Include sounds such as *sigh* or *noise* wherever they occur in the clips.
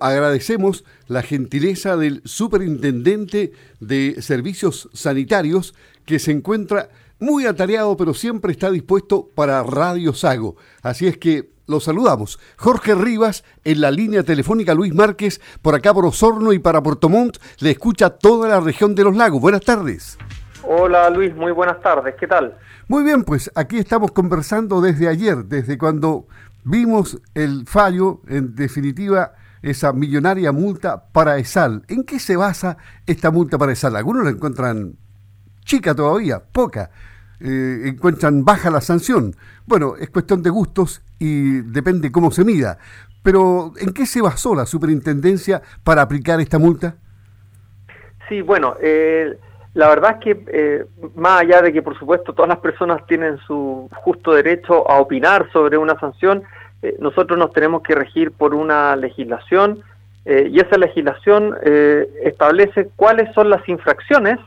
agradecemos la gentileza del superintendente de servicios sanitarios que se encuentra muy atareado, pero siempre está dispuesto para Radio Sago. Así es que lo saludamos. Jorge Rivas, en la línea telefónica Luis Márquez, por acá por Osorno y para Puerto Montt, le escucha toda la región de los lagos. Buenas tardes. Hola Luis, muy buenas tardes, ¿qué tal? Muy bien, pues aquí estamos conversando desde ayer, desde cuando vimos el fallo, en definitiva, esa millonaria multa para ESAL. ¿En qué se basa esta multa para ESAL? Algunos la encuentran chica todavía, poca. Eh, encuentran baja la sanción. Bueno, es cuestión de gustos y depende cómo se mida. Pero, ¿en qué se basó la superintendencia para aplicar esta multa? Sí, bueno, eh, la verdad es que eh, más allá de que por supuesto todas las personas tienen su justo derecho a opinar sobre una sanción, eh, nosotros nos tenemos que regir por una legislación eh, y esa legislación establece cuáles son las infracciones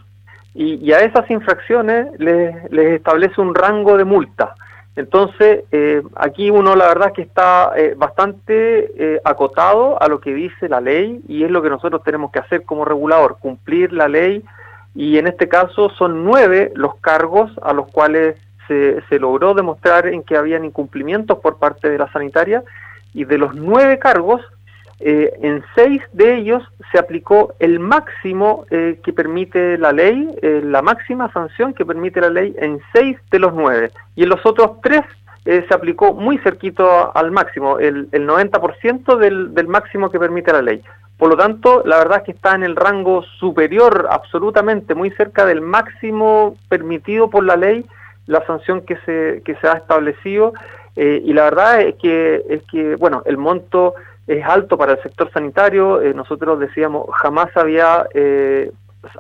y, a esas infracciones les, les, establece un rango de multa. Entonces, aquí uno la verdad es que está bastante acotado a lo que dice la ley y es lo que nosotros tenemos que hacer como regulador, cumplir la ley y en este caso son nueve los cargos a los cuales se, se logró demostrar en que habían incumplimientos por parte de la sanitaria y de los nueve cargos, eh, en seis de ellos se aplicó el máximo eh, que permite la ley, eh, la máxima sanción que permite la ley en seis de los nueve. Y en los otros tres se aplicó muy cerquito al máximo, el, el 90% del, del máximo que permite la ley. Por lo tanto, la verdad es que está en el rango superior, absolutamente, muy cerca del máximo permitido por la ley, la sanción que se, que se ha establecido. Eh, y la verdad es que, es que, bueno, el monto es alto para el sector sanitario. Eh, nosotros decíamos, jamás había eh,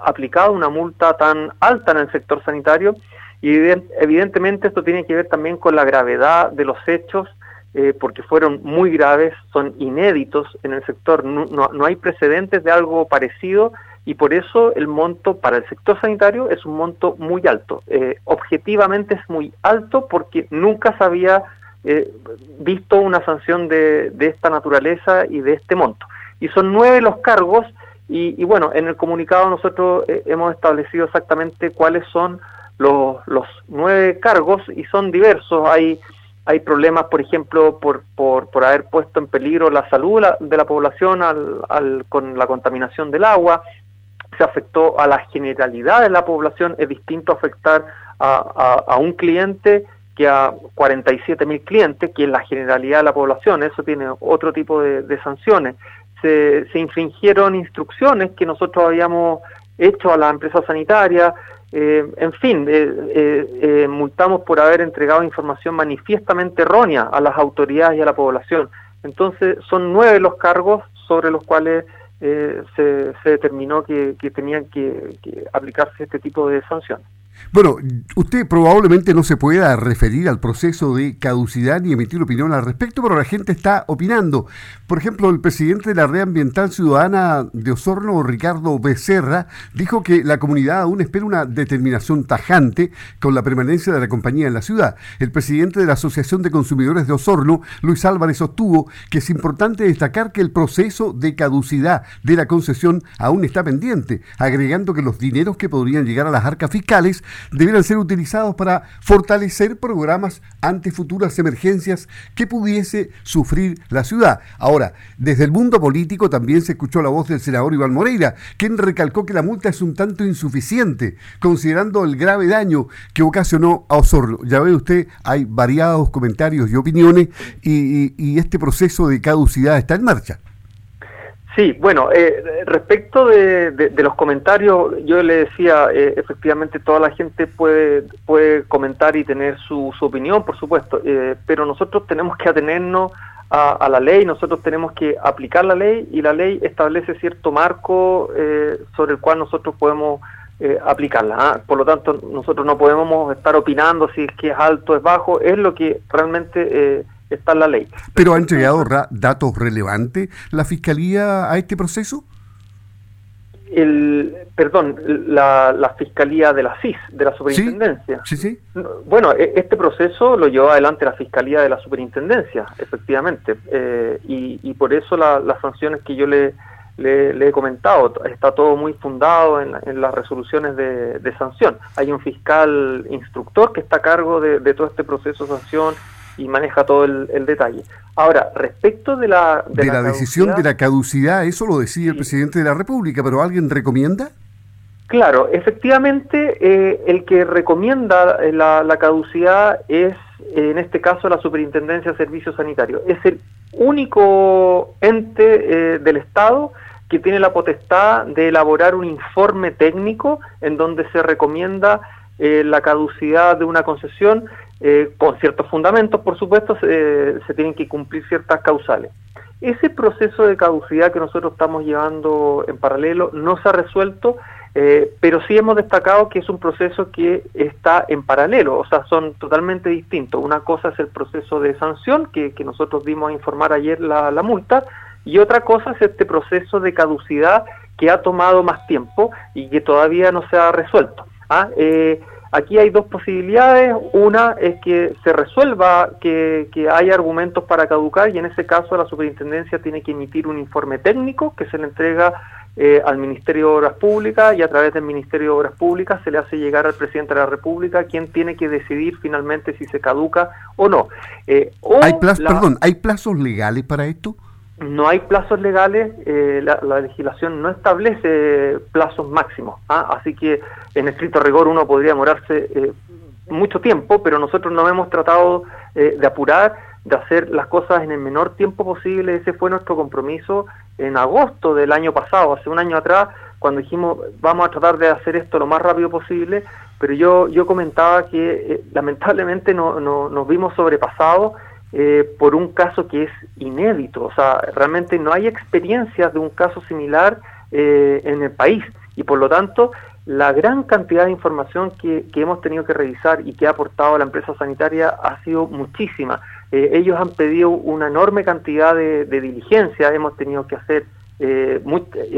aplicado una multa tan alta en el sector sanitario. Y evidentemente esto tiene que ver también con la gravedad de los hechos eh, porque fueron muy graves, son inéditos en el sector, no, no, hay precedentes de algo parecido y por eso el monto para el sector sanitario es un monto muy alto. Eh, objetivamente es muy alto porque nunca se había eh, visto una sanción de, de, esta naturaleza y de este monto. Y son nueve los cargos y, y bueno, en el comunicado nosotros hemos establecido exactamente cuáles son los, los nueve cargos y son diversos. Hay hay problemas, por ejemplo, por, por, por haber puesto en peligro la salud de la población al, con la contaminación del agua, se afectó a la generalidad de la población, es distinto afectar a, a, un cliente que a 47 mil clientes, que es la generalidad de la población, eso tiene otro tipo de, sanciones. Se, infringieron instrucciones que nosotros habíamos hecho a la empresa sanitaria, eh, en fin, eh, eh, multamos por haber entregado información manifiestamente errónea a las autoridades y a la población. Entonces, son nueve los cargos sobre los cuales se, determinó que, tenían que aplicarse este tipo de sanciones. Bueno, usted probablemente no se pueda referir al proceso de caducidad ni emitir opinión al respecto, pero la gente está opinando. Por ejemplo, el presidente de la Red Ambiental Ciudadana de Osorno, Ricardo Becerra, dijo que la comunidad aún espera una determinación tajante con la permanencia de la compañía en la ciudad. El presidente de la Asociación de Consumidores de Osorno, Luis Álvarez, sostuvo que es importante destacar que el proceso de caducidad de la concesión aún está pendiente, agregando que los dineros que podrían llegar a las arcas fiscales debieran ser utilizados para fortalecer programas ante futuras emergencias que pudiese sufrir la ciudad. Ahora, desde el mundo político también se escuchó la voz del senador Iván Moreira, quien recalcó que la multa es un tanto insuficiente, considerando el grave daño que ocasionó a Osorno. Ya ve usted, hay variados comentarios y opiniones y, y este proceso de caducidad está en marcha. Sí, bueno, eh, respecto de, los comentarios, yo le decía, eh, efectivamente toda la gente puede, puede comentar y tener su, opinión, por supuesto, eh, pero nosotros tenemos que atenernos a, la ley, nosotros tenemos que aplicar la ley y la ley establece cierto marco sobre el cual nosotros podemos aplicarla. ¿ah? Por lo tanto, nosotros no podemos estar opinando si es que es alto o es bajo, es lo que realmente está en la ley. ¿Pero ha entregado datos relevantes la Fiscalía a este proceso? el, perdón, la, Fiscalía de la CIS, de la Superintendencia. Sí, sí. Bueno, e, este proceso lo llevó adelante la Fiscalía de la Superintendencia, efectivamente, eh, y, por eso las sanciones que yo le, le, he comentado, está todo muy fundado en, las resoluciones de, sanción. Hay un fiscal instructor que está a cargo de, de todo este proceso de sanción y maneja todo el, detalle. Ahora, respecto de la... De, la, decisión de la caducidad, eso lo decía el presidente de la República, pero ¿alguien recomienda? Claro, efectivamente, eh, el que recomienda eh, la, la caducidad es, en este caso, la Superintendencia de Servicios Sanitarios. Es el único ente eh, del Estado que tiene la potestad de elaborar un informe técnico en donde se recomienda la caducidad de una concesión eh, con ciertos fundamentos, por supuesto, se, tienen que cumplir ciertas causales. Ese proceso de caducidad que nosotros estamos llevando en paralelo no se ha resuelto, eh, pero sí hemos destacado que es un proceso que está en paralelo, o sea, son totalmente distintos. Una cosa es el proceso de sanción, que, nosotros dimos a informar ayer la, multa, y otra cosa es este proceso de caducidad que ha tomado más tiempo y que todavía no se ha resuelto. ¿ah? Eh, Aquí hay dos posibilidades. Una es que se resuelva que, hay argumentos para caducar y en ese caso la superintendencia tiene que emitir un informe técnico que se le entrega eh, al Ministerio de Obras Públicas y a través del Ministerio de Obras Públicas se le hace llegar al presidente de la República quien tiene que decidir finalmente si se caduca o no. Eh, ¿Hay Perdón, ¿hay plazos legales para esto? No hay plazos legales, eh, la, legislación no establece plazos máximos, ¿ah? así que en estricto rigor uno podría demorarse eh, mucho tiempo, pero nosotros no hemos tratado eh, de apurar, de hacer las cosas en el menor tiempo posible, ese fue nuestro compromiso en agosto del año pasado, hace un año atrás, cuando dijimos vamos a tratar de hacer esto lo más rápido posible, pero yo, yo comentaba que lamentablemente no, no, nos vimos sobrepasados eh, por un caso que es inédito. O sea, realmente no hay experiencias de un caso similar eh, en el país y por lo tanto la gran cantidad de información que, hemos tenido que revisar y que ha aportado la empresa sanitaria ha sido muchísima. Eh, ellos han pedido una enorme cantidad de, diligencia, hemos tenido que hacer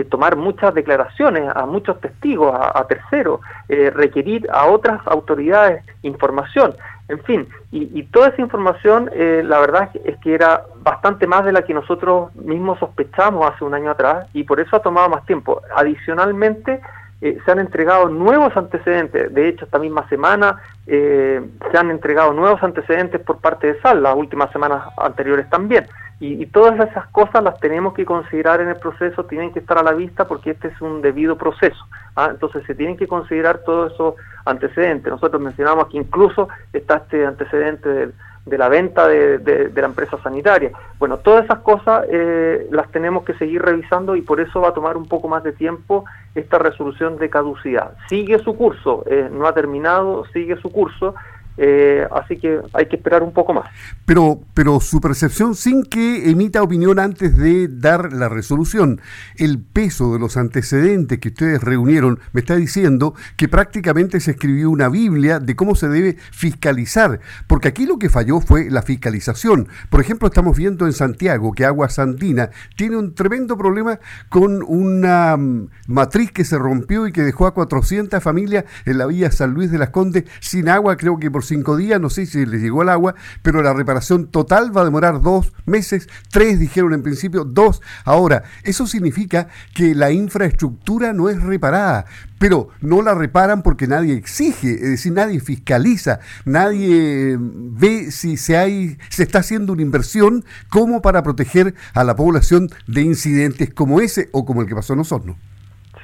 tomar muchas declaraciones a muchos testigos, a, terceros, requerir a otras autoridades información. En fin, y, toda esa información, eh, la verdad es que era bastante más de la que nosotros mismos sospechamos hace un año atrás y por eso ha tomado más tiempo. Adicionalmente, eh, se han entregado nuevos antecedentes. De hecho, esta misma semana eh, se han entregado nuevos antecedentes por parte de SAL, las últimas semanas anteriores también. Y, todas esas cosas las tenemos que considerar en el proceso, tienen que estar a la vista porque este es un debido proceso. ¿ah? Entonces se tienen que considerar todos esos antecedentes. Nosotros mencionamos que incluso está este antecedente de, la venta de, la empresa sanitaria. Bueno, todas esas cosas eh, las tenemos que seguir revisando y por eso va a tomar un poco más de tiempo esta resolución de caducidad. Sigue su curso, eh, no ha terminado, sigue su curso eh, así que hay que esperar un poco más. Pero, pero su percepción, sin que emita opinión antes de dar la resolución, el peso de los antecedentes que ustedes reunieron me está diciendo que prácticamente se escribió una Biblia de cómo se debe fiscalizar, porque aquí lo que falló fue la fiscalización. Por ejemplo, estamos viendo en Santiago que Agua Sandina tiene un tremendo problema con una mm, matriz que se rompió y que dejó a 400 familias en la villa San Luis de las Condes sin agua, creo que por cinco días, no sé si les llegó el agua, pero la reparación total va a demorar dos meses, tres dijeron en principio, dos. Ahora, eso significa que la infraestructura no es reparada, pero no la reparan porque nadie exige, es decir, nadie fiscaliza, nadie ve si se, hay, se está haciendo una inversión como para proteger a la población de incidentes como ese o como el que pasó en Osorno.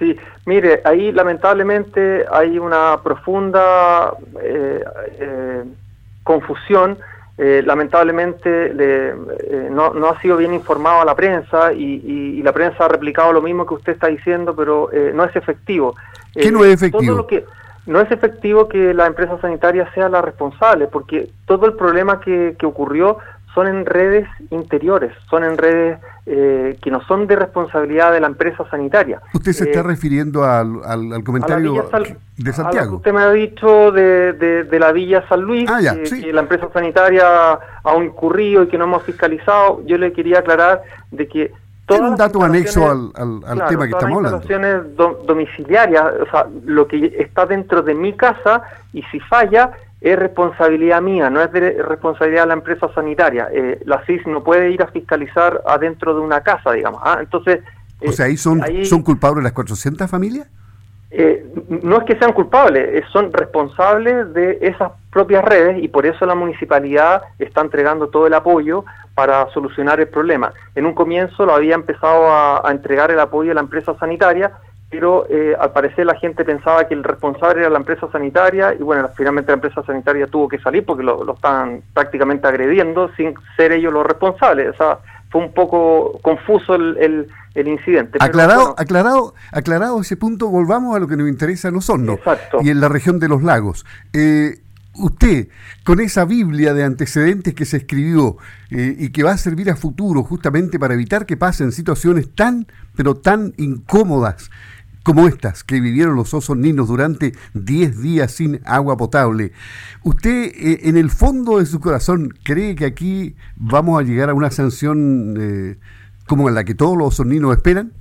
Sí, mire, ahí lamentablemente hay una profunda eh, eh, confusión. Eh, lamentablemente no, no, ha sido bien informado a la prensa y, la prensa ha replicado lo mismo que usted está diciendo, pero no es efectivo. ¿Qué no es efectivo? que, no es efectivo que la empresa sanitaria sea la responsable, porque todo el problema que, que ocurrió son en redes interiores, son en redes eh, que no son de responsabilidad de la empresa sanitaria. ¿Usted se está eh, refiriendo al, al, comentario de Santiago? usted me ha dicho de, de, la Villa San Luis, ah, que, la empresa sanitaria ha incurrido y que no hemos fiscalizado. Yo le quería aclarar de que un dato anexo al, al, tema que estamos hablando. instalaciones domiciliarias, o sea, lo que está dentro de mi casa y si falla es responsabilidad mía, no es de responsabilidad de la empresa sanitaria. Eh, la CIS no puede ir a fiscalizar adentro de una casa, digamos. ¿ah? Entonces, o sea, ahí son, son culpables las 400 familias. Eh, no es que sean culpables, eh, son responsables de esas propias redes y por eso la municipalidad está entregando todo el apoyo para solucionar el problema. En un comienzo lo había empezado a, entregar el apoyo a la empresa sanitaria, pero eh, al parecer la gente pensaba que el responsable era la empresa sanitaria y bueno, finalmente la empresa sanitaria tuvo que salir porque lo, lo estaban prácticamente agrediendo sin ser ellos los responsables. O sea, fue un poco confuso el, el, incidente. Aclarado, aclarado, aclarado ese punto, volvamos a lo que nos interesa a nosotros y en la región de los lagos. Eh, usted, con esa Biblia de antecedentes que se escribió eh, y que va a servir a futuro justamente para evitar que pasen situaciones tan, pero tan incómodas como estas que vivieron los osos ninos durante 10 días sin agua potable. ¿Usted eh, en el fondo de su corazón cree que aquí vamos a llegar a una sanción eh, como la que todos los osos ninos esperan?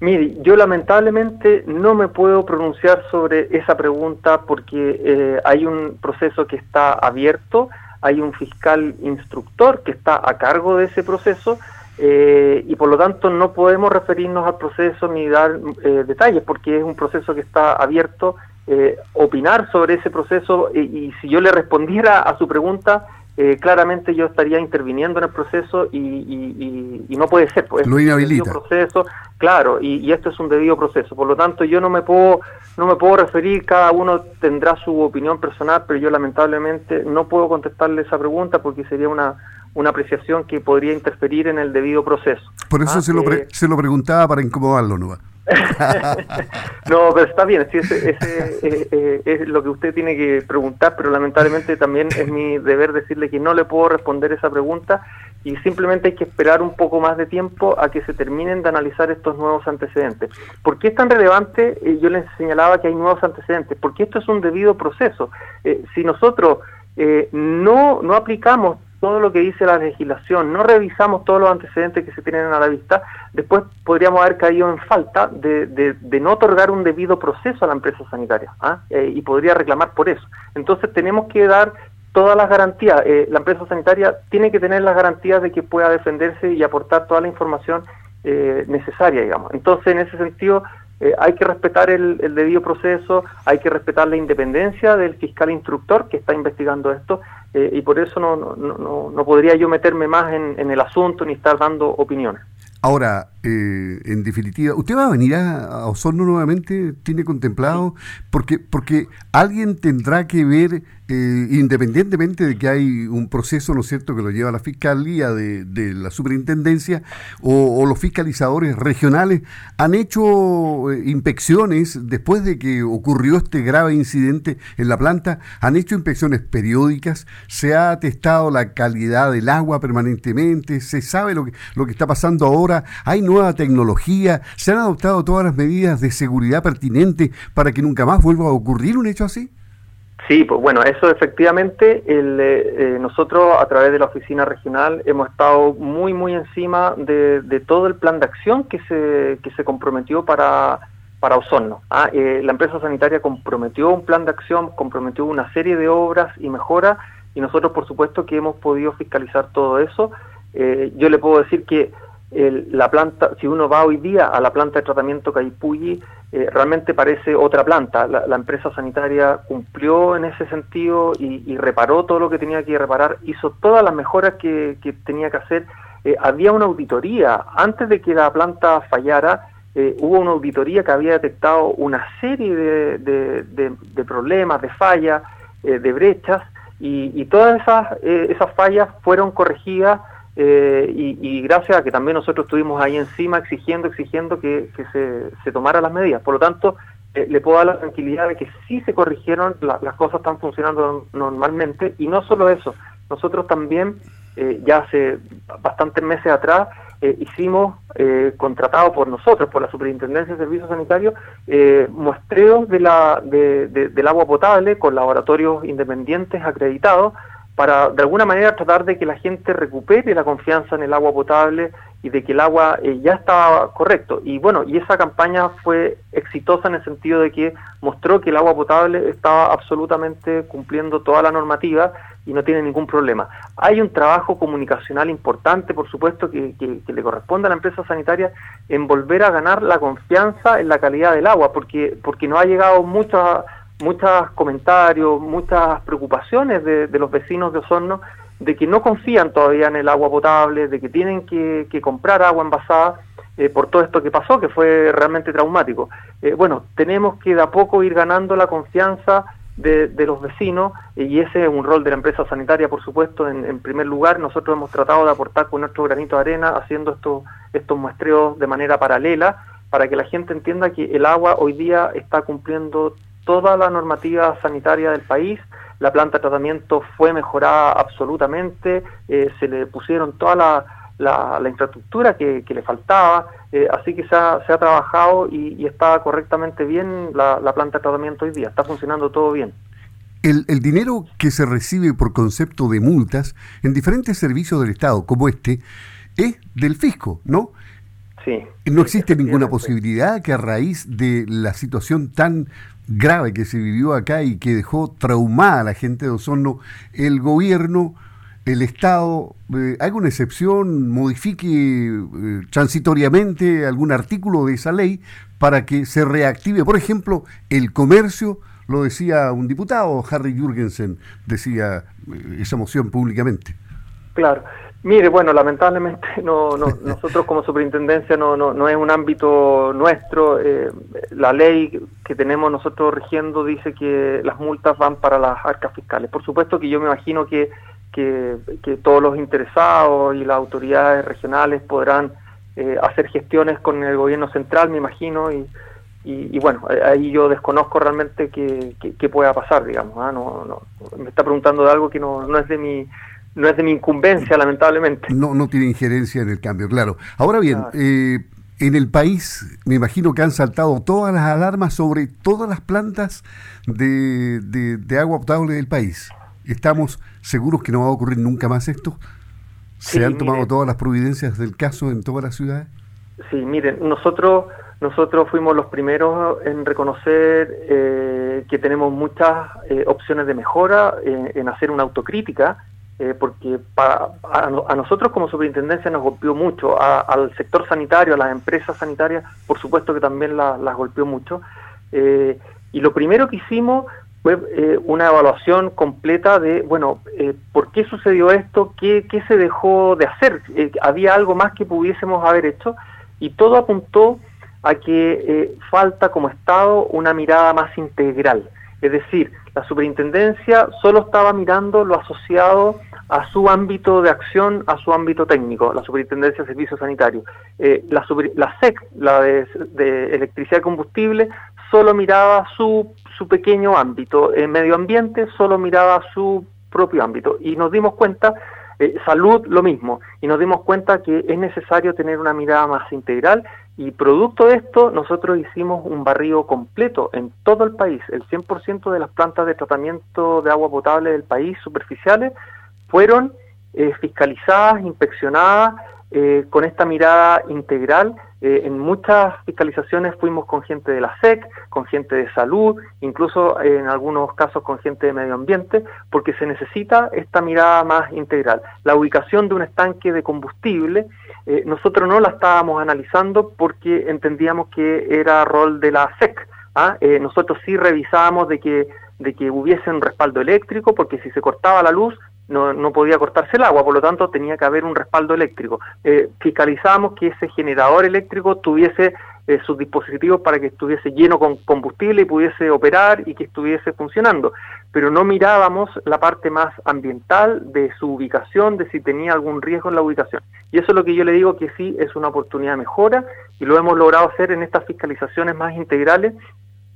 Mire, yo lamentablemente no me puedo pronunciar sobre esa pregunta porque eh, hay un proceso que está abierto, hay un fiscal instructor que está a cargo de ese proceso eh, y por lo tanto no podemos referirnos al proceso ni dar eh, detalles porque es un proceso que está abierto. Eh, opinar sobre ese proceso y, si yo le respondiera a su pregunta, claramente yo estaría interviniendo en el proceso y, no puede ser. Pues, lo inhabilita. proceso, claro, y, esto es un debido proceso. Por lo tanto, yo no me puedo no me puedo referir. Cada uno tendrá su opinión personal, pero yo lamentablemente no puedo contestarle esa pregunta porque sería una una apreciación que podría interferir en el debido proceso. Por eso ah, se, lo eh, se lo preguntaba para incomodarlo, ¿no? *laughs* no, pero está bien, sí, ese, eh, eh, es lo que usted tiene que preguntar, pero lamentablemente también es mi deber decirle que no le puedo responder esa pregunta y simplemente hay que esperar un poco más de tiempo a que se terminen de analizar estos nuevos antecedentes. ¿Por qué es tan relevante? yo les señalaba que hay nuevos antecedentes, porque esto es un debido proceso. si nosotros no, no aplicamos todo lo que dice la legislación, no revisamos todos los antecedentes que se tienen a la vista, después podríamos haber caído en falta de, de, no otorgar un debido proceso a la empresa sanitaria ¿ah? eh, y podría reclamar por eso. Entonces tenemos que dar todas las garantías. Eh, la empresa sanitaria tiene que tener las garantías de que pueda defenderse y aportar toda la información eh, necesaria, digamos. Entonces, en ese sentido, hay que respetar el, debido proceso, hay que respetar la independencia del fiscal instructor que está investigando esto eh, y por eso no, no, no, no, podría yo meterme más en, en el asunto ni estar dando opiniones. Ahora, eh, en definitiva, ¿usted va a venir a, Osorno nuevamente? ¿Tiene contemplado? Porque, porque alguien tendrá que ver, eh, independientemente de que hay un proceso, ¿no es cierto?, que lo lleva la Fiscalía de, la Superintendencia o, los fiscalizadores regionales, han hecho eh, inspecciones después de que ocurrió este grave incidente en la planta, han hecho inspecciones periódicas, se ha testado la calidad del agua permanentemente, se sabe lo que, lo que está pasando ahora, hay nueva tecnología, se han adoptado todas las medidas de seguridad pertinentes para que nunca más vuelva a ocurrir un hecho así? Sí, pues bueno, eso efectivamente, el, eh, eh, nosotros a través de la oficina regional hemos estado muy, muy encima de, todo el plan de acción que se, que se comprometió para, para Osorno. Ah, eh, la empresa sanitaria comprometió un plan de acción, comprometió una serie de obras y mejoras, y nosotros por supuesto que hemos podido fiscalizar todo eso. yo le puedo decir que la planta, si uno va hoy día a la planta de tratamiento Caipulli, eh, realmente parece otra planta. La, empresa sanitaria cumplió en ese sentido y, reparó todo lo que tenía que reparar, hizo todas las mejoras que, tenía que hacer. Eh, había una auditoría, antes de que la planta fallara, eh, hubo una auditoría que había detectado una serie de, problemas, de fallas, de brechas, y, y todas esas, esas fallas fueron corregidas eh, y, gracias a que también nosotros estuvimos ahí encima exigiendo, exigiendo que, se, se tomaran las medidas. Por lo tanto, eh, le puedo dar la tranquilidad de que sí se corrigieron, las cosas están funcionando normalmente y no solo eso, nosotros también eh, ya hace bastantes meses atrás hicimos, contratado por nosotros, por la Superintendencia de Servicios Sanitarios, muestreos de la, de, del agua potable con laboratorios independientes acreditados para de alguna manera tratar de que la gente recupere la confianza en el agua potable y de que el agua eh, ya estaba correcto. Y bueno, y esa campaña fue exitosa en el sentido de que mostró que el agua potable estaba absolutamente cumpliendo toda la normativa y no tiene ningún problema. Hay un trabajo comunicacional importante, por supuesto, que, le corresponde a la empresa sanitaria en volver a ganar la confianza en la calidad del agua, porque, porque no ha llegado muchos muchos comentarios, muchas preocupaciones de, de los vecinos de Osorno de que no confían todavía en el agua potable, de que tienen que, comprar agua envasada eh, por todo esto que pasó, que fue realmente traumático. Eh, bueno, tenemos que de a poco ir ganando la confianza de, los vecinos y ese es un rol de la empresa sanitaria, por supuesto, en, primer lugar. Nosotros hemos tratado de aportar con nuestro granito de arena haciendo estos, estos muestreos de manera paralela para que la gente entienda que el agua hoy día está cumpliendo toda la normativa sanitaria del país la planta de tratamiento fue mejorada absolutamente, eh, se le pusieron toda la, la, infraestructura que, le faltaba, eh, así que se ha, se ha trabajado y, está correctamente bien la, planta de tratamiento hoy día, está funcionando todo bien. El, el, dinero que se recibe por concepto de multas en diferentes servicios del Estado, como este, es del fisco, ¿no? Sí. No existe ninguna posibilidad que a raíz de la situación tan grave que se vivió acá y que dejó traumada a la gente de Osorno, el gobierno, el Estado, eh, haga una excepción, modifique eh, transitoriamente algún artículo de esa ley para que se reactive, por ejemplo, el comercio, lo decía un diputado, Harry Jürgensen, decía eh, esa moción públicamente. Claro, Mire, bueno, lamentablemente *laughs* no, no, nosotros como superintendencia no, no, no es un ámbito nuestro. Eh, la ley que tenemos nosotros rigiendo dice que las multas van para las arcas fiscales. Por supuesto que yo me imagino que, que, todos los interesados y las autoridades regionales podrán eh, hacer gestiones con el gobierno central, me imagino, y, y, bueno, ahí yo desconozco realmente qué, pueda pasar, digamos. ¿ah? No, no, me está preguntando de algo que no, no es de mi no es de mi incumbencia, lamentablemente. No, no tiene injerencia en el cambio, claro. Ahora bien, eh, en el país me imagino que han saltado todas las alarmas sobre todas las plantas de, de, agua potable del país. ¿Estamos seguros que no va a ocurrir nunca más esto? ¿Se han tomado todas las providencias del caso en todas las ciudades? Sí, miren, nosotros nosotros fuimos los primeros en reconocer eh, que tenemos muchas eh, opciones de mejora, en hacer una autocrítica eh, porque a, nosotros como superintendencia nos golpeó mucho, al sector sanitario, a las empresas sanitarias, por supuesto que también las golpeó mucho. Eh, y lo primero que hicimos fue eh, una evaluación completa de, bueno, ¿por qué sucedió esto? ¿Qué, ¿Qué, se dejó de hacer? ¿Había algo más que pudiésemos haber hecho? Y todo apuntó a que falta como Estado una mirada más integral. Es decir, la superintendencia solo estaba mirando lo asociado a su ámbito de acción, a su ámbito técnico, la Superintendencia de Servicios Sanitarios. Eh, la, la, SEC, la de, Electricidad y Combustible, solo miraba su, su pequeño ámbito. En medio ambiente solo miraba su propio ámbito. Y nos dimos cuenta, eh, salud lo mismo, y nos dimos cuenta que es necesario tener una mirada más integral y producto de esto, nosotros hicimos un barrido completo en todo el país. El 100% de las plantas de tratamiento de agua potable del país superficiales fueron eh, fiscalizadas, inspeccionadas eh, con esta mirada integral. Eh, en muchas fiscalizaciones fuimos con gente de la SEC, con gente de salud, incluso en algunos casos con gente de medio ambiente, porque se necesita esta mirada más integral. La ubicación de un estanque de combustible, nosotros no la estábamos analizando porque entendíamos que era rol de la SEC. ¿ah? nosotros sí revisábamos de que de que hubiese un respaldo eléctrico, porque si se cortaba la luz, no, no podía cortarse el agua, por lo tanto tenía que haber un respaldo eléctrico. Eh, fiscalizamos que ese generador eléctrico tuviese eh, sus dispositivos para que estuviese lleno con combustible y pudiese operar y que estuviese funcionando, pero no mirábamos la parte más ambiental de su ubicación, de si tenía algún riesgo en la ubicación. Y eso es lo que yo le digo que sí es una oportunidad de mejora y lo hemos logrado hacer en estas fiscalizaciones más integrales.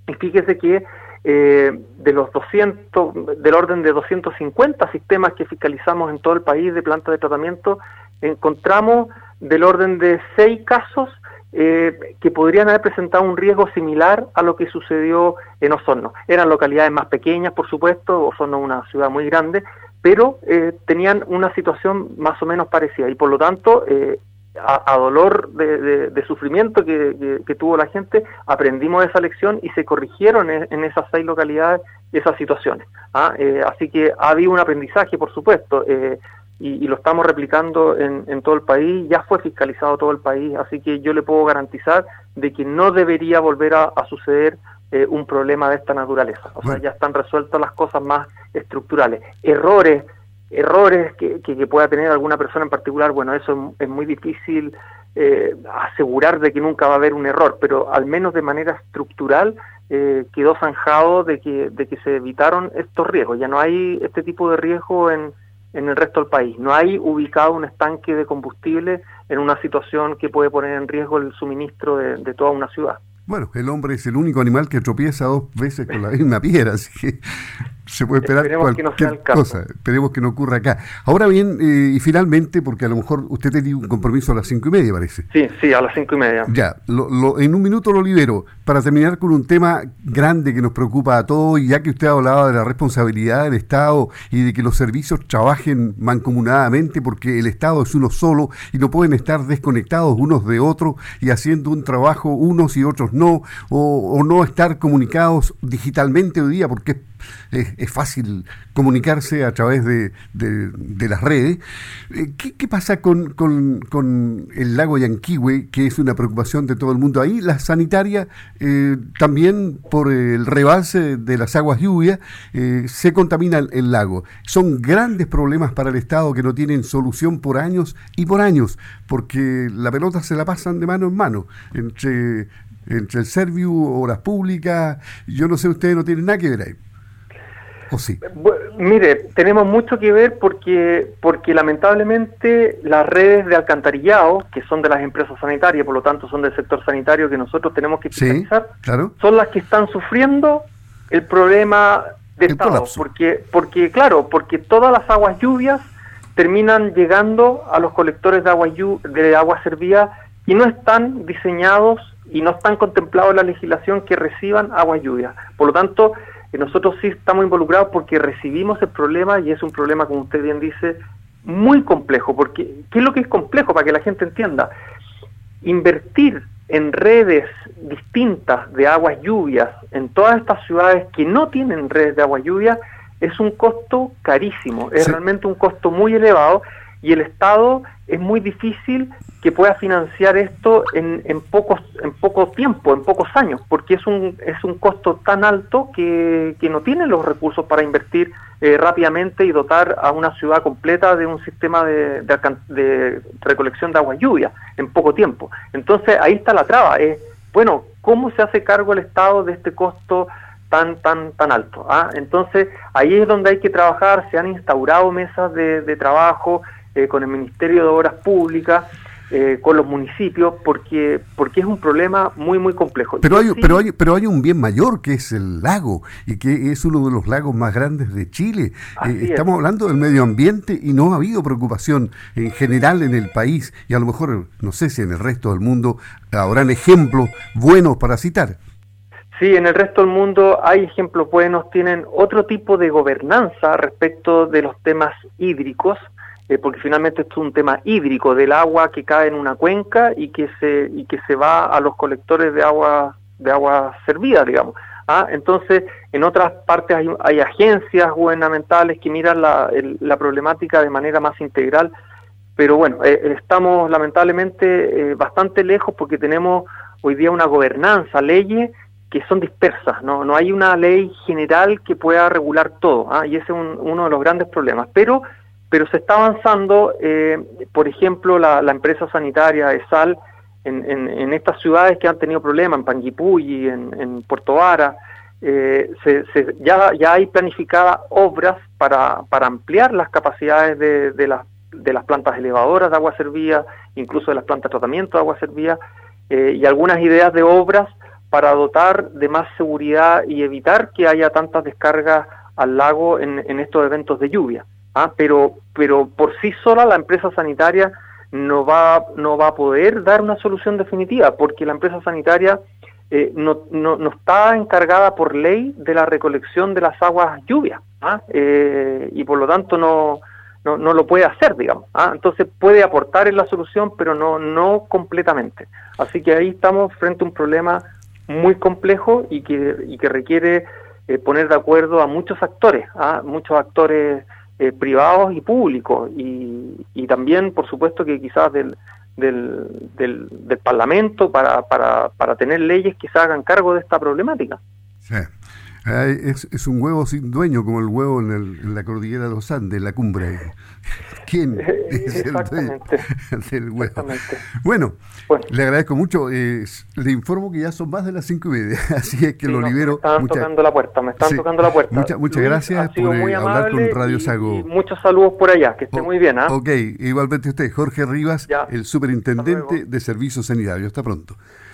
Y fíjese que eh, de los 200, del orden de 250 sistemas que fiscalizamos en todo el país de plantas de tratamiento, encontramos del orden de seis casos eh, que podrían haber presentado un riesgo similar a lo que sucedió en Osorno. Eran localidades más pequeñas, por supuesto, Osorno es una ciudad muy grande, pero eh, tenían una situación más o menos parecida y por lo tanto a, dolor de, sufrimiento que, tuvo la gente, aprendimos esa lección y se corrigieron en, esas seis localidades esas situaciones. ¿ah? Eh, así que ha habido un aprendizaje, por supuesto, eh, y, lo estamos replicando en, todo el país, ya fue fiscalizado todo el país, así que yo le puedo garantizar de que no debería volver a, suceder eh, un problema de esta naturaleza. O sea, ya están resueltas las cosas más estructurales. Errores errores que, que, pueda tener alguna persona en particular, bueno, eso es, muy difícil eh, asegurar de que nunca va a haber un error, pero al menos de manera estructural eh, quedó zanjado de que, de que se evitaron estos riesgos. Ya no hay este tipo de riesgo en, en el resto del país. No hay ubicado un estanque de combustible en una situación que puede poner en riesgo el suministro de toda una ciudad. Bueno, el hombre es el único animal que tropieza dos veces con la misma piedra, así que se puede esperar cualquier cosa. Esperemos que no ocurra acá. Ahora bien, eh, y finalmente, porque a lo mejor usted tenía un compromiso a las cinco y media, parece. Sí, sí, a las cinco y media. Ya, lo, en un minuto lo libero para terminar con un tema grande que nos preocupa a todos, y ya que usted ha hablado de la responsabilidad del Estado y de que los servicios trabajen mancomunadamente, porque el Estado es uno solo y no pueden estar desconectados unos de otros y haciendo un trabajo unos y otros no, o, no estar comunicados digitalmente hoy día, porque es, fácil comunicarse a través de, las redes. Eh, ¿Qué, pasa con, el lago Yanquihue, que es una preocupación de todo el mundo ahí? La sanitaria, eh, también por el rebalse de las aguas lluvias, eh, se contamina el, el lago. Son grandes problemas para el Estado que no tienen solución por años y por años, porque la pelota se la pasan de mano en mano entre entre el Serviu, obras públicas, yo no sé, ustedes no tienen nada que ver ahí. ¿O sí? mire, tenemos mucho que ver porque, porque lamentablemente las redes de alcantarillado, que son de las empresas sanitarias, por lo tanto son del sector sanitario que nosotros tenemos que fiscalizar, son las que están sufriendo el problema de Estado. Porque, porque, claro, porque todas las aguas lluvias terminan llegando a los colectores de agua, de agua servida y no están diseñados y no están contemplados en la legislación que reciban agua lluvia. Por lo tanto, nosotros sí estamos involucrados porque recibimos el problema y es un problema, como usted bien dice, muy complejo. Porque, ¿Qué es lo que es complejo para que la gente entienda? Invertir en redes distintas de aguas lluvias en todas estas ciudades que no tienen redes de agua lluvia es un costo carísimo, es realmente un costo muy elevado y el Estado es muy difícil que pueda financiar esto en, en pocos en poco tiempo, en pocos años, porque es un es un costo tan alto que, que no tiene los recursos para invertir eh, rápidamente y dotar a una ciudad completa de un sistema de, de, recolección de agua lluvia en poco tiempo. Entonces ahí está la traba. Es, bueno, ¿cómo se hace cargo el Estado de este costo tan tan tan alto? Ah? Entonces ahí es donde hay que trabajar. Se han instaurado mesas de, de trabajo eh, con el Ministerio de Obras Públicas, eh, con los municipios, porque porque es un problema muy muy complejo. Pero hay, pero hay pero hay un bien mayor que es el lago y que es uno de los lagos más grandes de Chile. Eh, estamos hablando del medio ambiente y no ha habido preocupación en general en el país y a lo mejor no sé si en el resto del mundo habrán ejemplos buenos para citar. Sí, en el resto del mundo hay ejemplos buenos, tienen otro tipo de gobernanza respecto de los temas hídricos, eh, porque finalmente esto es un tema hídrico del agua que cae en una cuenca y que se y que se va a los colectores de agua de agua servida, digamos. ¿ah? Entonces, en otras partes hay, agencias gubernamentales que miran la, la, problemática de manera más integral, pero bueno, eh, estamos lamentablemente eh, bastante lejos porque tenemos hoy día una gobernanza, leyes que son dispersas, no, no hay una ley general que pueda regular todo, ¿ah? y ese es uno de los grandes problemas. Pero pero se está avanzando, eh, por ejemplo, la, empresa sanitaria ESAL en, en, estas ciudades que han tenido problemas, en Panguipulli, en, en Puerto Vara, eh, ya, ya hay planificadas obras para, para ampliar las capacidades de, de, las, de las plantas elevadoras de agua servida, incluso de las plantas de tratamiento de agua servida, eh, y algunas ideas de obras para dotar de más seguridad y evitar que haya tantas descargas al lago en, en estos eventos de lluvia. ¿Ah? pero, pero por sí sola la empresa sanitaria no va, no va a poder dar una solución definitiva, porque la empresa sanitaria eh, no, no, no, está encargada por ley de la recolección de las aguas lluvias, ¿ah? eh, y por lo tanto no, no, no lo puede hacer, digamos. ¿ah? Entonces puede aportar en la solución, pero no, no completamente. Así que ahí estamos frente a un problema muy complejo y que, y que requiere eh, poner de acuerdo a muchos actores, ¿ah? muchos actores eh, privados y públicos, y, y, también, por supuesto, que quizás del, del, del, del Parlamento para, para, para tener leyes que se hagan cargo de esta problemática. Sí. Es, es, un huevo sin dueño, como el huevo en, el, en, la cordillera de los Andes, en la cumbre. ¿Quién *laughs* es el dueño *laughs* del huevo? Bueno, bueno, le agradezco mucho. Eh, le informo que ya son más de las cinco y media, *laughs* así es que sí, lo no, libero. Me están mucha... tocando la puerta, me están sí. tocando la puerta. Mucha, muchas Luis, gracias por eh, hablar con Radio y, Sago. Y muchos saludos por allá, que esté oh, muy bien. ¿eh? Ok, igualmente usted, Jorge Rivas, ya. el superintendente de Servicios Sanitarios. Hasta pronto.